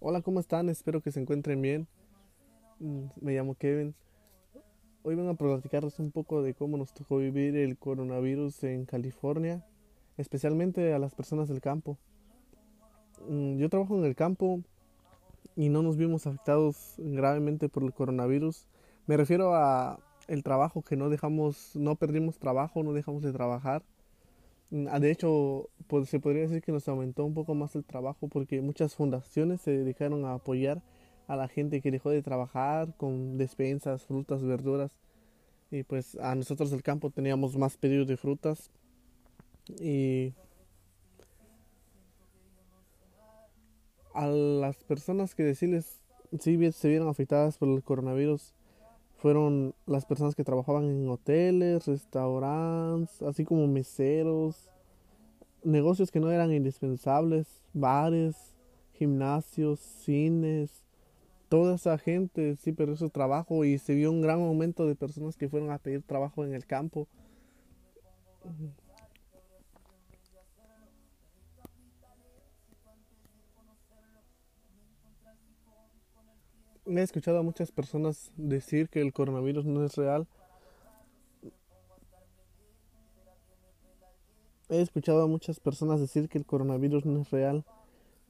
Hola, ¿cómo están? Espero que se encuentren bien. Mm, Me llamo Kevin. Hoy vengo a platicarles un poco de cómo nos tocó vivir el coronavirus en California, especialmente a las personas del campo. Mm, Yo trabajo en el campo y no nos vimos afectados gravemente por el coronavirus. Me refiero a el trabajo que no dejamos, no perdimos trabajo, no dejamos de trabajar. Ah, De hecho, pues, se podría decir que nos aumentó un poco más el trabajo porque muchas fundaciones se dedicaron a apoyar a la gente que dejó de trabajar con despensas, frutas, verduras. Y pues a nosotros del campo teníamos más pedidos de frutas y a las personas que decirles sí se vieron afectadas por el coronavirus fueron las personas que trabajaban en hoteles, restaurantes, así como meseros, negocios que no eran indispensables, bares, gimnasios, cines, toda esa gente sí perdió su trabajo y se vio un gran aumento de personas que fueron a pedir trabajo en el campo. He escuchado a muchas personas decir que el coronavirus no es real. He escuchado a muchas personas decir que el coronavirus no es real.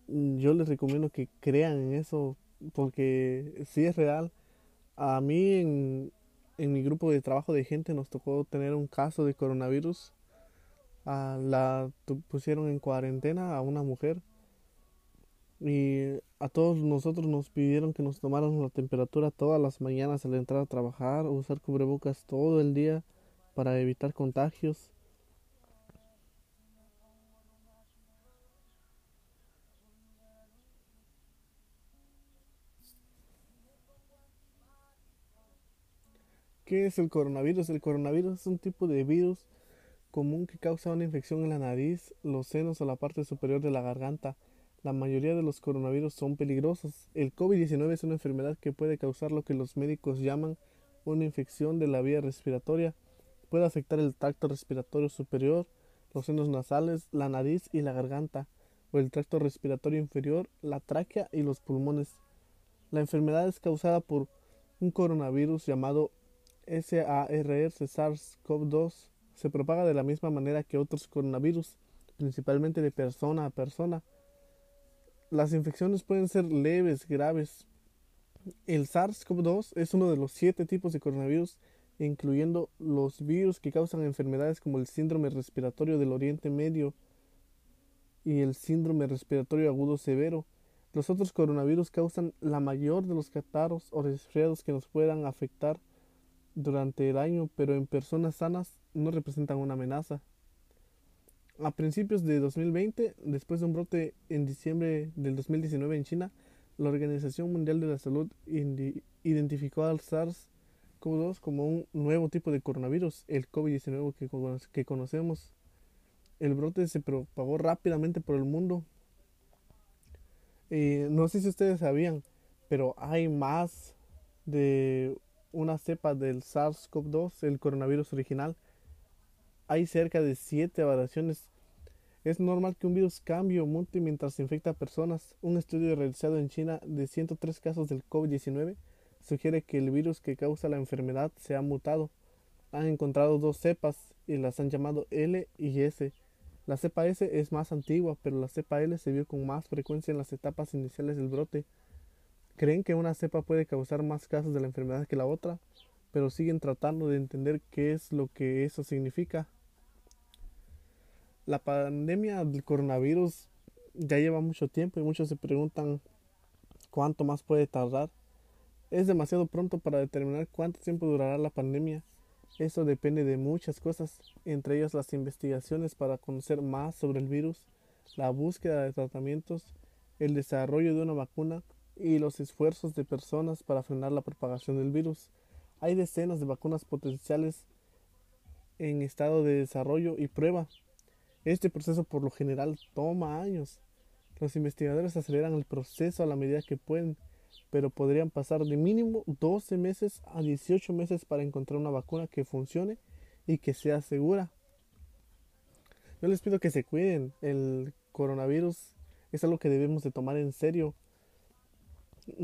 Yo les recomiendo que crean en eso porque si es real. A mí en, en mi grupo de trabajo de gente nos tocó tener un caso de coronavirus. Ah, la pusieron en cuarentena a una mujer y a todos nosotros nos pidieron que nos tomáramos la temperatura todas las mañanas al entrar a trabajar, usar cubrebocas todo el día para evitar contagios. ¿Qué es el coronavirus? El coronavirus es un tipo de virus común que causa una infección en la nariz, los senos o la parte superior de la garganta. La mayoría de los coronavirus son peligrosos. El COVID-19 es una enfermedad que puede causar lo que los médicos llaman una infección de la vía respiratoria. Puede afectar el tracto respiratorio superior, los senos nasales, la nariz y la garganta, o el tracto respiratorio inferior, la tráquea y los pulmones. La enfermedad es causada por un coronavirus llamado SARS-CoV-2. Se propaga de la misma manera que otros coronavirus, principalmente de persona a persona. Las infecciones pueden ser leves, graves. El SARS-CoV-2 es uno de los siete tipos de coronavirus, incluyendo los virus que causan enfermedades como el síndrome respiratorio del Oriente Medio y el síndrome respiratorio agudo severo. Los otros coronavirus causan la mayor de los catarros o resfriados que nos puedan afectar durante el año, pero en personas sanas no representan una amenaza. A principios de 2020, después de un brote en diciembre del 2019 en China, la Organización Mundial de la Salud identificó al SARS-CoV-2 como un nuevo tipo de coronavirus, el COVID-19 que, cono- que conocemos. El brote se propagó rápidamente por el mundo. Eh, no sé si ustedes sabían, pero hay más de una cepa del SARS-CoV-2, el coronavirus original. Hay cerca de siete variaciones es normal que un virus cambie o mute mientras infecta a personas. Un estudio realizado en China de 103 casos del COVID-19 sugiere que el virus que causa la enfermedad se ha mutado. Han encontrado dos cepas y las han llamado L y S. La cepa S es más antigua, pero la cepa L se vio con más frecuencia en las etapas iniciales del brote. Creen que una cepa puede causar más casos de la enfermedad que la otra, pero siguen tratando de entender qué es lo que eso significa. La pandemia del coronavirus ya lleva mucho tiempo y muchos se preguntan cuánto más puede tardar. Es demasiado pronto para determinar cuánto tiempo durará la pandemia. Eso depende de muchas cosas, entre ellas las investigaciones para conocer más sobre el virus, la búsqueda de tratamientos, el desarrollo de una vacuna y los esfuerzos de personas para frenar la propagación del virus. Hay decenas de vacunas potenciales en estado de desarrollo y prueba. Este proceso por lo general toma años. Los investigadores aceleran el proceso a la medida que pueden, pero podrían pasar de mínimo 12 meses a 18 meses para encontrar una vacuna que funcione y que sea segura. Yo les pido que se cuiden. El coronavirus es algo que debemos de tomar en serio.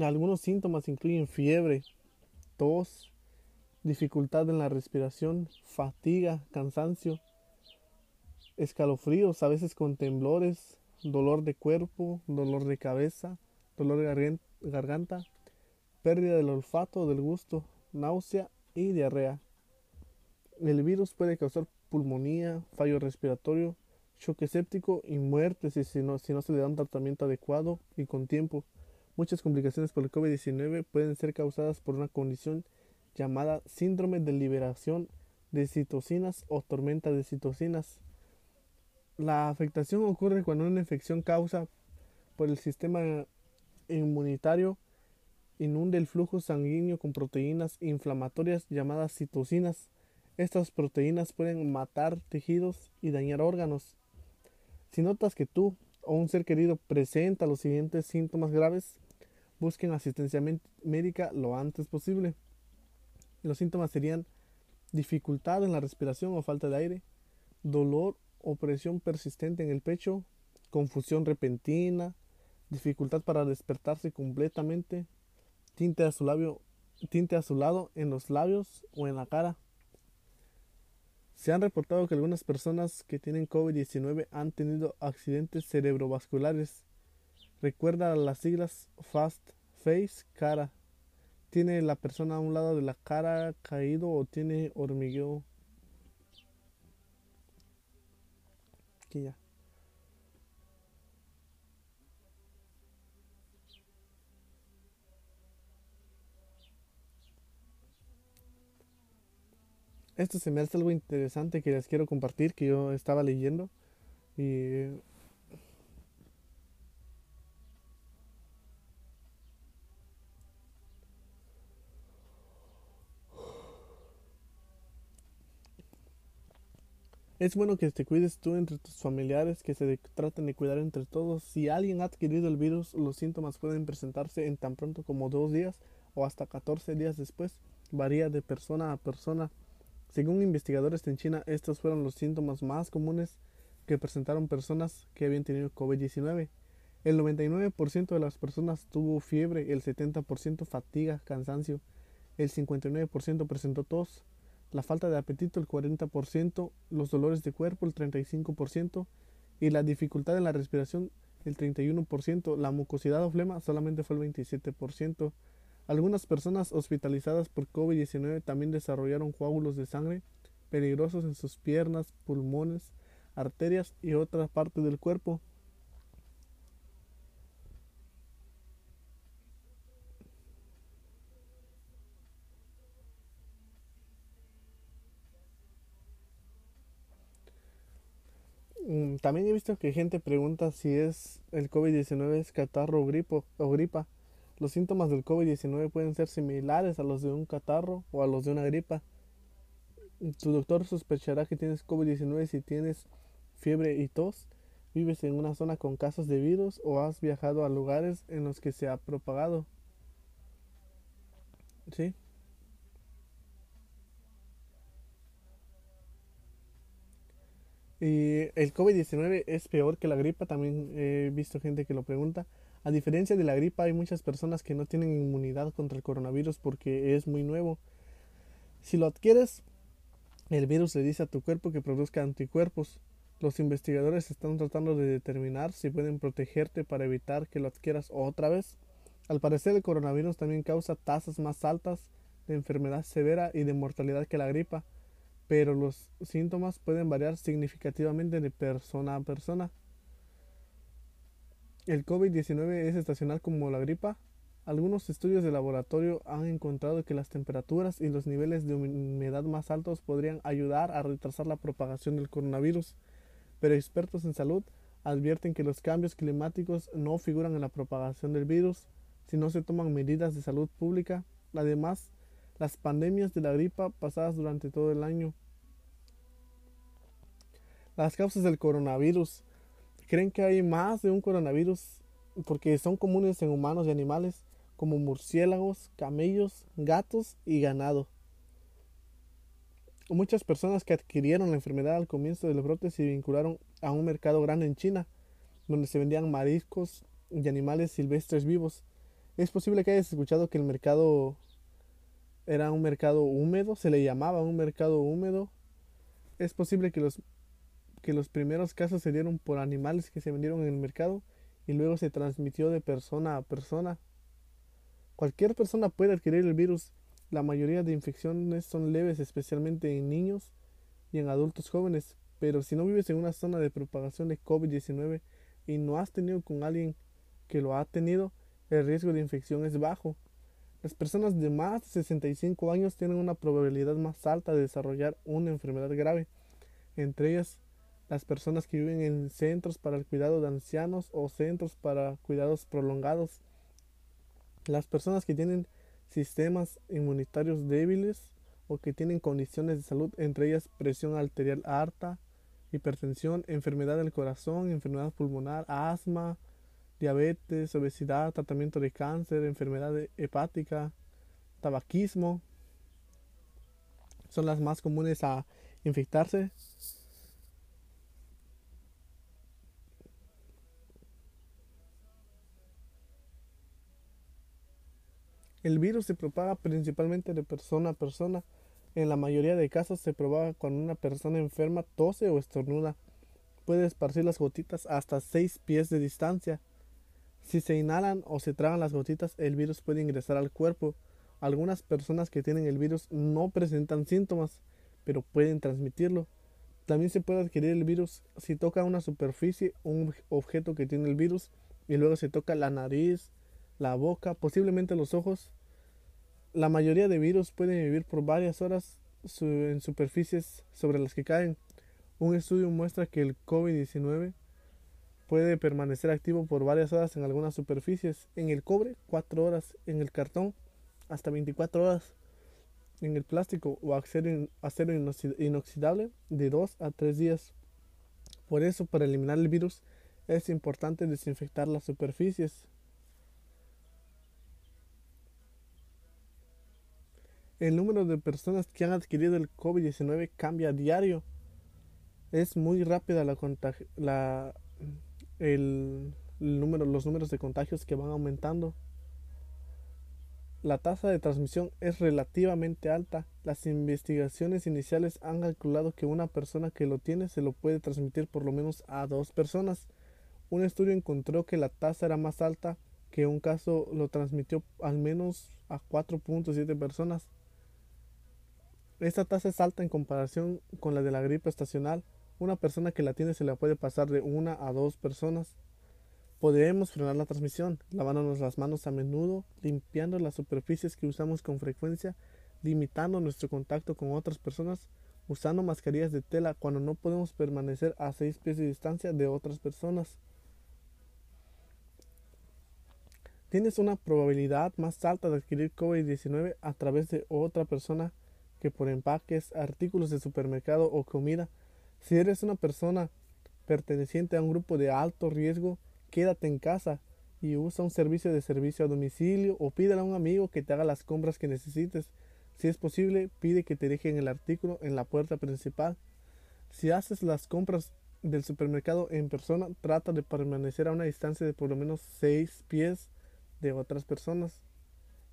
Algunos síntomas incluyen fiebre, tos, dificultad en la respiración, fatiga, cansancio, escalofríos, a veces con temblores, dolor de cuerpo, dolor de cabeza, dolor de garganta, pérdida del olfato, del gusto, náusea y diarrea. El virus puede causar pulmonía, fallo respiratorio, choque séptico y muerte si, no, si no se le da un tratamiento adecuado y con tiempo. Muchas complicaciones por el COVID-19 pueden ser causadas por una condición llamada síndrome de liberación de citocinas o tormenta de citocinas. La afectación ocurre cuando una infección causa por el sistema inmunitario inunde el flujo sanguíneo con proteínas inflamatorias llamadas citocinas. Estas proteínas pueden matar tejidos y dañar órganos. Si notas que tú o un ser querido presenta los siguientes síntomas graves, busquen asistencia médica lo antes posible. Los síntomas serían dificultad en la respiración o falta de aire, dolor o presión persistente en el pecho, confusión repentina, dificultad para despertarse completamente, tinte azulado, tinte azulado en los labios o en la cara. Se han reportado que algunas personas que tienen COVID-19 han tenido accidentes cerebrovasculares. Recuerda las siglas FAST, face, cara. ¿Tiene la persona a un lado de la cara caído o tiene hormigueo? Esto se me hace algo interesante que les quiero compartir, que yo estaba leyendo. Y Es bueno que te cuides tú entre tus familiares, que se traten de cuidar entre todos. Si alguien ha adquirido el virus, los síntomas pueden presentarse en tan pronto como dos días o hasta 14 días después. Varía de persona a persona. Según investigadores en China, estos fueron los síntomas más comunes que presentaron personas que habían tenido COVID-19. El 99% de las personas tuvo fiebre, el 70% fatiga, cansancio, el 59% presentó tos, la falta de apetito el 40%, los dolores de cuerpo el 35% y la dificultad en la respiración el 31%, la mucosidad o flema solamente fue el 27%. Algunas personas hospitalizadas por COVID-19 también desarrollaron coágulos de sangre peligrosos en sus piernas, pulmones, arterias y otras partes del cuerpo. Mm, también he visto que gente pregunta si es el COVID-19 es catarro o, gripo, o gripa. Los síntomas del COVID-19 pueden ser similares a los de un catarro o a los de una gripa. Tu doctor sospechará que tienes COVID-19 si tienes fiebre y tos, vives en una zona con casos de virus o has viajado a lugares en los que se ha propagado. ¿Sí? Y el COVID-19 es peor que la gripa, también he visto gente que lo pregunta. A diferencia de la gripa, hay muchas personas que no tienen inmunidad contra el coronavirus porque es muy nuevo. Si lo adquieres, el virus le dice a tu cuerpo que produzca anticuerpos. Los investigadores están tratando de determinar si pueden protegerte para evitar que lo adquieras otra vez. Al parecer el coronavirus también causa tasas más altas de enfermedad severa y de mortalidad que la gripa, pero los síntomas pueden variar significativamente de persona a persona. El COVID-19 es estacional como la gripa. Algunos estudios de laboratorio han encontrado que las temperaturas y los niveles de humedad más altos podrían ayudar a retrasar la propagación del coronavirus, pero expertos en salud advierten que los cambios climáticos no figuran en la propagación del virus si no se toman medidas de salud pública. Además, las pandemias de la gripa pasadas durante todo el año. Las causas del coronavirus creen que hay más de un coronavirus porque son comunes en humanos y animales como murciélagos, camellos, gatos y ganado. Muchas personas que adquirieron la enfermedad al comienzo del brote se vincularon a un mercado grande en China, donde se vendían mariscos y animales silvestres vivos. Es posible que hayas escuchado que el mercado era un mercado húmedo, se le llamaba un mercado húmedo. Es posible que los, que los primeros casos se dieron por animales que se vendieron en el mercado y luego se transmitió de persona a persona. Cualquier persona puede adquirir el virus. La mayoría de infecciones son leves, especialmente en niños y en adultos jóvenes. Pero si no vives en una zona de propagación de COVID-19 y no has tenido con alguien que lo ha tenido, el riesgo de infección es bajo. Las personas de más de 65 años tienen una probabilidad más alta de desarrollar una enfermedad grave, entre ellas las personas que viven en centros para el cuidado de ancianos o centros para cuidados prolongados, las personas que tienen sistemas inmunitarios débiles o que tienen condiciones de salud, entre ellas presión arterial alta, hipertensión, enfermedad del corazón, enfermedad pulmonar, asma, diabetes, obesidad, tratamiento de cáncer, enfermedad hepática, tabaquismo, son las más comunes a infectarse. El virus se propaga principalmente de persona a persona. En la mayoría de casos se propaga cuando una persona enferma tose o estornuda. Puede esparcir las gotitas hasta 6 pies de distancia. Si se inhalan o se tragan las gotitas, el virus puede ingresar al cuerpo. Algunas personas que tienen el virus no presentan síntomas, pero pueden transmitirlo. También se puede adquirir el virus si toca una superficie un objeto que tiene el virus y luego se toca la nariz, la boca, posiblemente los ojos. La mayoría de virus pueden vivir por varias horas en superficies sobre las que caen. Un estudio muestra que el COVID-19 puede permanecer activo por varias horas en algunas superficies. En el cobre, 4 horas. En el cartón, hasta 24 horas. En el plástico o acero, inoxidable, de 2 a 3 días. Por eso, para eliminar el virus, es importante desinfectar las superficies. El número de personas que han adquirido el COVID-19 cambia a diario. Es muy rápida la, la el, número, los números de contagios que van aumentando. La tasa de transmisión es relativamente alta. Las investigaciones iniciales han calculado que una persona que lo tiene se lo puede transmitir por lo menos a dos personas. Un estudio encontró que la tasa era más alta que un caso lo transmitió al menos a 4.7 personas. Esta tasa es alta en comparación con la de la gripe estacional. Una persona que la tiene se la puede pasar de una a dos personas. Podemos frenar la transmisión, lavándonos las manos a menudo, limpiando las superficies que usamos con frecuencia, limitando nuestro contacto con otras personas, usando mascarillas de tela cuando no podemos permanecer a seis pies de distancia de otras personas. Tienes una probabilidad más alta de adquirir COVID-19 a través de otra persona que por empaques, artículos de supermercado o comida. Si eres una persona perteneciente a un grupo de alto riesgo, quédate en casa y usa un servicio de servicio a domicilio o pídele a un amigo que te haga las compras que necesites. Si es posible, pide que te dejen el artículo en la puerta principal. Si haces las compras del supermercado en persona, trata de permanecer a una distancia de por lo menos 6 pies de otras personas.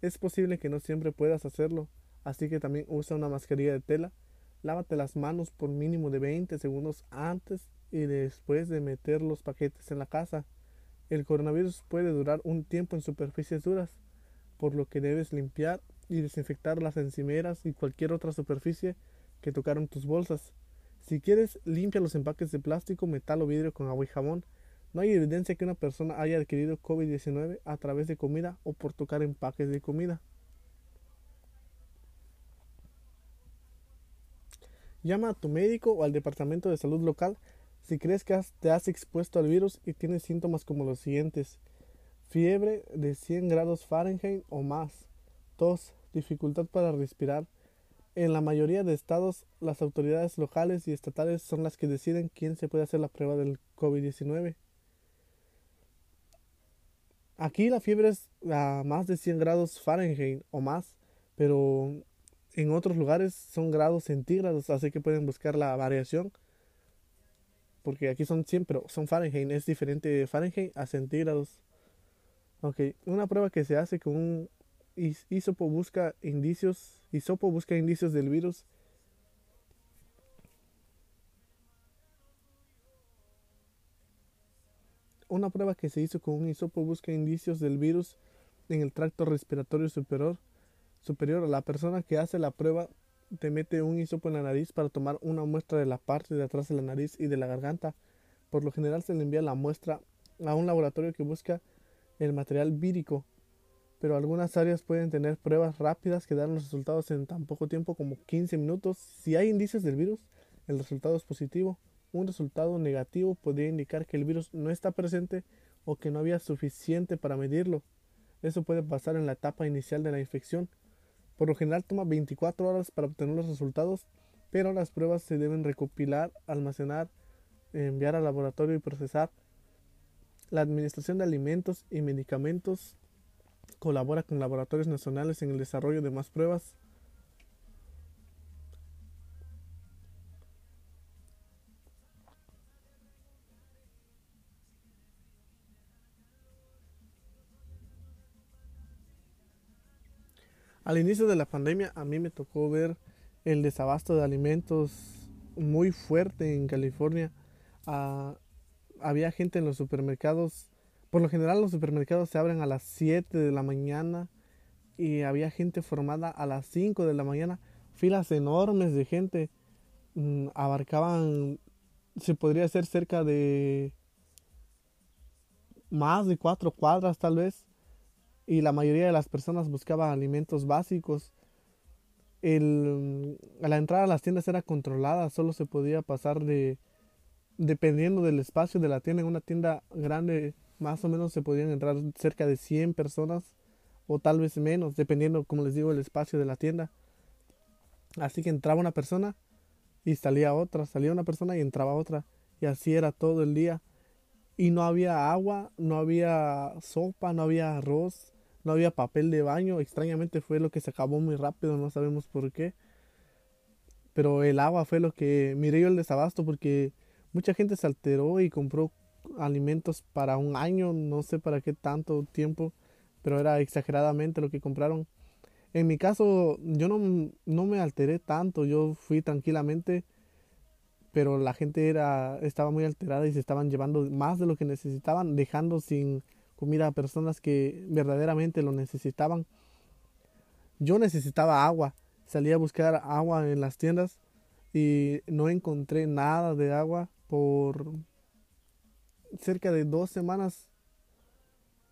Es posible que no siempre puedas hacerlo, así que también usa una mascarilla de tela. Lávate las manos por mínimo de 20 segundos antes y después de meter los paquetes en la casa. El coronavirus puede durar un tiempo en superficies duras, por lo que debes limpiar y desinfectar las encimeras y cualquier otra superficie que tocaron tus bolsas. Si quieres, limpia los empaques de plástico, metal o vidrio con agua y jabón. No hay evidencia que una persona haya adquirido COVID-19 a través de comida o por tocar empaques de comida. Llama a tu médico o al departamento de salud local si crees que te has expuesto al virus y tienes síntomas como los siguientes. Fiebre de 100 grados Fahrenheit o más. Tos, dificultad para respirar. En la mayoría de estados, las autoridades locales y estatales son las que deciden quién se puede hacer la prueba del COVID-19. Aquí la fiebre es a más de 100 grados Fahrenheit o más, pero en otros lugares son grados centígrados, así que pueden buscar la variación. Porque aquí son 100, pero son Fahrenheit, es diferente de Fahrenheit a centígrados. Ok, una prueba que se hace con un hisopo busca indicios, hisopo busca indicios del virus. Una prueba que se hizo con un hisopo busca indicios del virus en el tracto respiratorio superior. Superior a la persona que hace la prueba te mete un hisopo en la nariz para tomar una muestra de la parte de atrás de la nariz y de la garganta. Por lo general se le envía la muestra a un laboratorio que busca el material vírico, pero algunas áreas pueden tener pruebas rápidas que dan los resultados en tan poco tiempo como 15 minutos. Si hay indicios del virus, el resultado es positivo. Un resultado negativo podría indicar que el virus no está presente o que no había suficiente para medirlo. Eso puede pasar en la etapa inicial de la infección. Por lo general toma 24 horas para obtener los resultados, pero las pruebas se deben recopilar, almacenar, enviar al laboratorio y procesar la Administración de Alimentos y Medicamentos colabora con laboratorios nacionales en el desarrollo de más pruebas. Al inicio de la pandemia a mí me tocó ver el desabasto de alimentos muy fuerte en California. Ah, había gente en los supermercados. Por lo general los supermercados se abren a las 7 de la mañana y había gente formada a las 5 de la mañana. Filas enormes de gente. Mm, abarcaban, se podría ser cerca de más de cuatro cuadras tal vez. Y la mayoría de las personas buscaban alimentos básicos. El, la entrada a las tiendas era controlada, solo se podía pasar de dependiendo del espacio de la tienda, en una tienda grande más o menos se podían entrar cerca de 100 personas o tal vez menos, dependiendo, como les digo, el espacio de la tienda. Así que entraba una persona y salía otra, salía una persona y entraba otra. Y así era todo el día. Y no había agua, no había sopa, no había arroz, no había papel de baño. Extrañamente fue lo que se acabó muy rápido, no sabemos por qué. Pero el agua fue lo que miré yo el desabasto porque Mucha gente se alteró y compró alimentos para un año, no sé para qué tanto tiempo, pero era exageradamente lo que compraron. En mi caso, yo no, no me alteré tanto, yo fui tranquilamente, pero la gente era, estaba muy alterada y se estaban llevando más de lo que necesitaban, dejando sin comida a personas que verdaderamente lo necesitaban. Yo necesitaba agua, salí a buscar agua en las tiendas y no encontré nada de agua por cerca de dos semanas,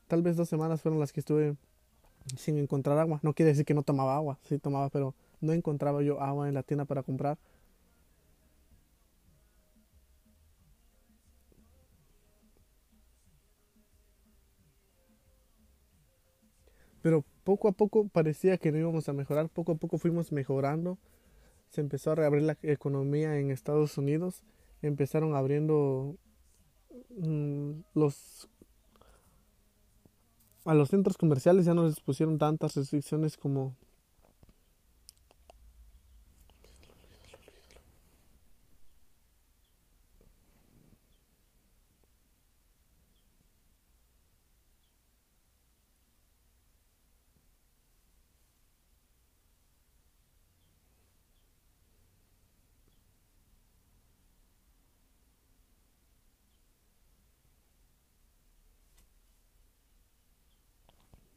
tal vez dos semanas fueron las que estuve sin encontrar agua. No quiere decir que no tomaba agua, sí tomaba, pero no encontraba yo agua en la tienda para comprar. Pero poco a poco parecía que no íbamos a mejorar, poco a poco fuimos mejorando. Se empezó a reabrir la economía en Estados Unidos empezaron abriendo mm, los a los centros comerciales ya no les pusieron tantas restricciones como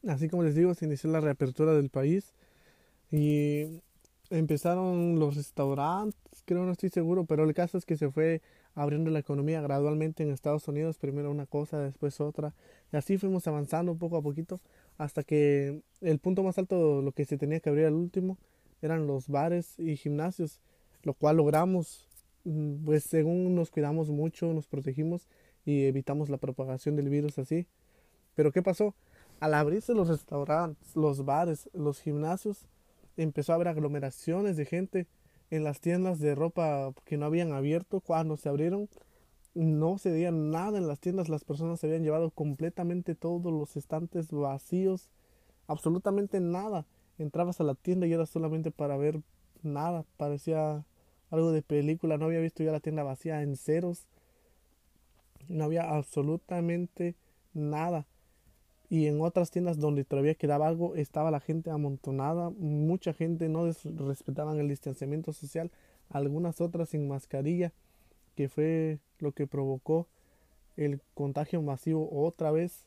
así como les digo, se inició la reapertura del país y empezaron los restaurantes, creo no estoy seguro, pero el caso es que se fue abriendo la economía gradualmente en Estados Unidos, primero una cosa, después otra, y así fuimos avanzando poco a poquito hasta que el punto más alto, lo que se tenía que abrir al último, eran los bares y gimnasios, lo cual logramos, mm, pues según nos cuidamos mucho, nos protegimos y evitamos la propagación del virus así. Pero ¿qué pasó? Al abrirse los restaurantes, los bares, los gimnasios, empezó a haber aglomeraciones de gente en las tiendas de ropa que no habían abierto. Cuando se abrieron, no se veía nada en las tiendas. Las personas se habían llevado completamente todos los estantes vacíos. Absolutamente nada. Entrabas a la tienda y era solamente para ver nada. Parecía algo de película. No había visto ya la tienda vacía en ceros. No había absolutamente nada y en otras tiendas donde todavía quedaba algo estaba la gente amontonada, mucha gente no respetaban el distanciamiento social, algunas otras sin mascarilla, que fue lo que provocó el contagio masivo otra vez.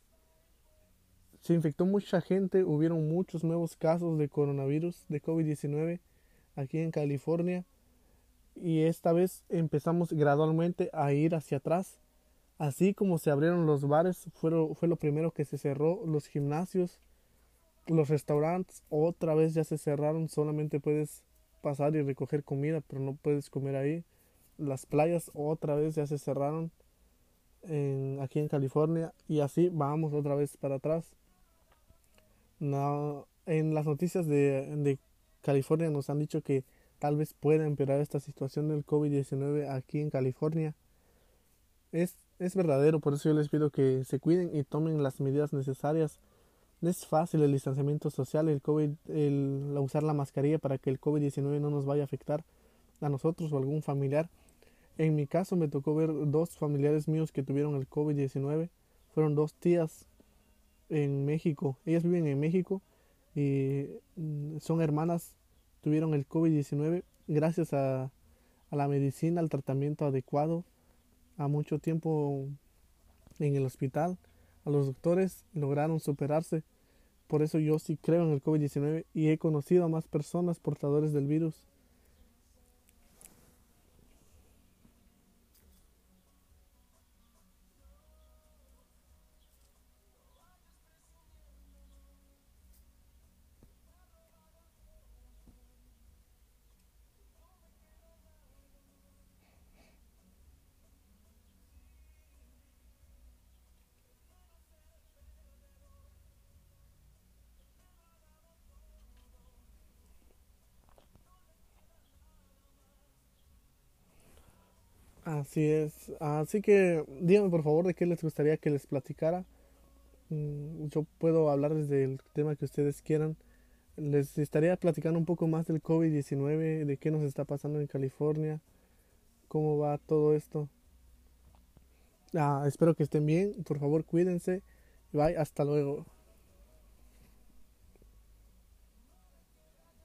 Se infectó mucha gente, hubieron muchos nuevos casos de coronavirus, de COVID-19 aquí en California y esta vez empezamos gradualmente a ir hacia atrás Así como se abrieron los bares, fue lo, primero que se cerró, los gimnasios, los restaurantes otra vez ya se cerraron, solamente puedes pasar y recoger comida, pero no puedes comer ahí. Las playas otra vez ya se cerraron aquí en California y así vamos otra vez para atrás. No, en las noticias de, California nos han dicho que tal vez pueda empeorar esta situación del COVID-19 aquí en California. Es verdadero, por eso yo les pido que se cuiden y tomen las medidas necesarias. No es fácil el distanciamiento social, el COVID, el usar la mascarilla para que el COVID-19 no nos vaya a afectar a nosotros o algún familiar. En mi caso me tocó ver dos familiares míos que tuvieron el COVID-19. Fueron dos tías en México. Ellas viven en México y mm, son hermanas. Tuvieron el COVID-19 gracias a, a la medicina, al tratamiento adecuado a mucho tiempo en el hospital, a los doctores lograron superarse. Por eso yo sí creo en el COVID-19 y he conocido a más personas portadores del virus. Así es. Así que díganme por favor de qué les gustaría que les platicara. Mm, yo puedo hablar desde el tema que ustedes quieran. Les estaría platicando un poco más del COVID-19, de qué nos está pasando en California, cómo va todo esto. Ah, espero que estén bien. Por favor, cuídense. Bye, hasta luego.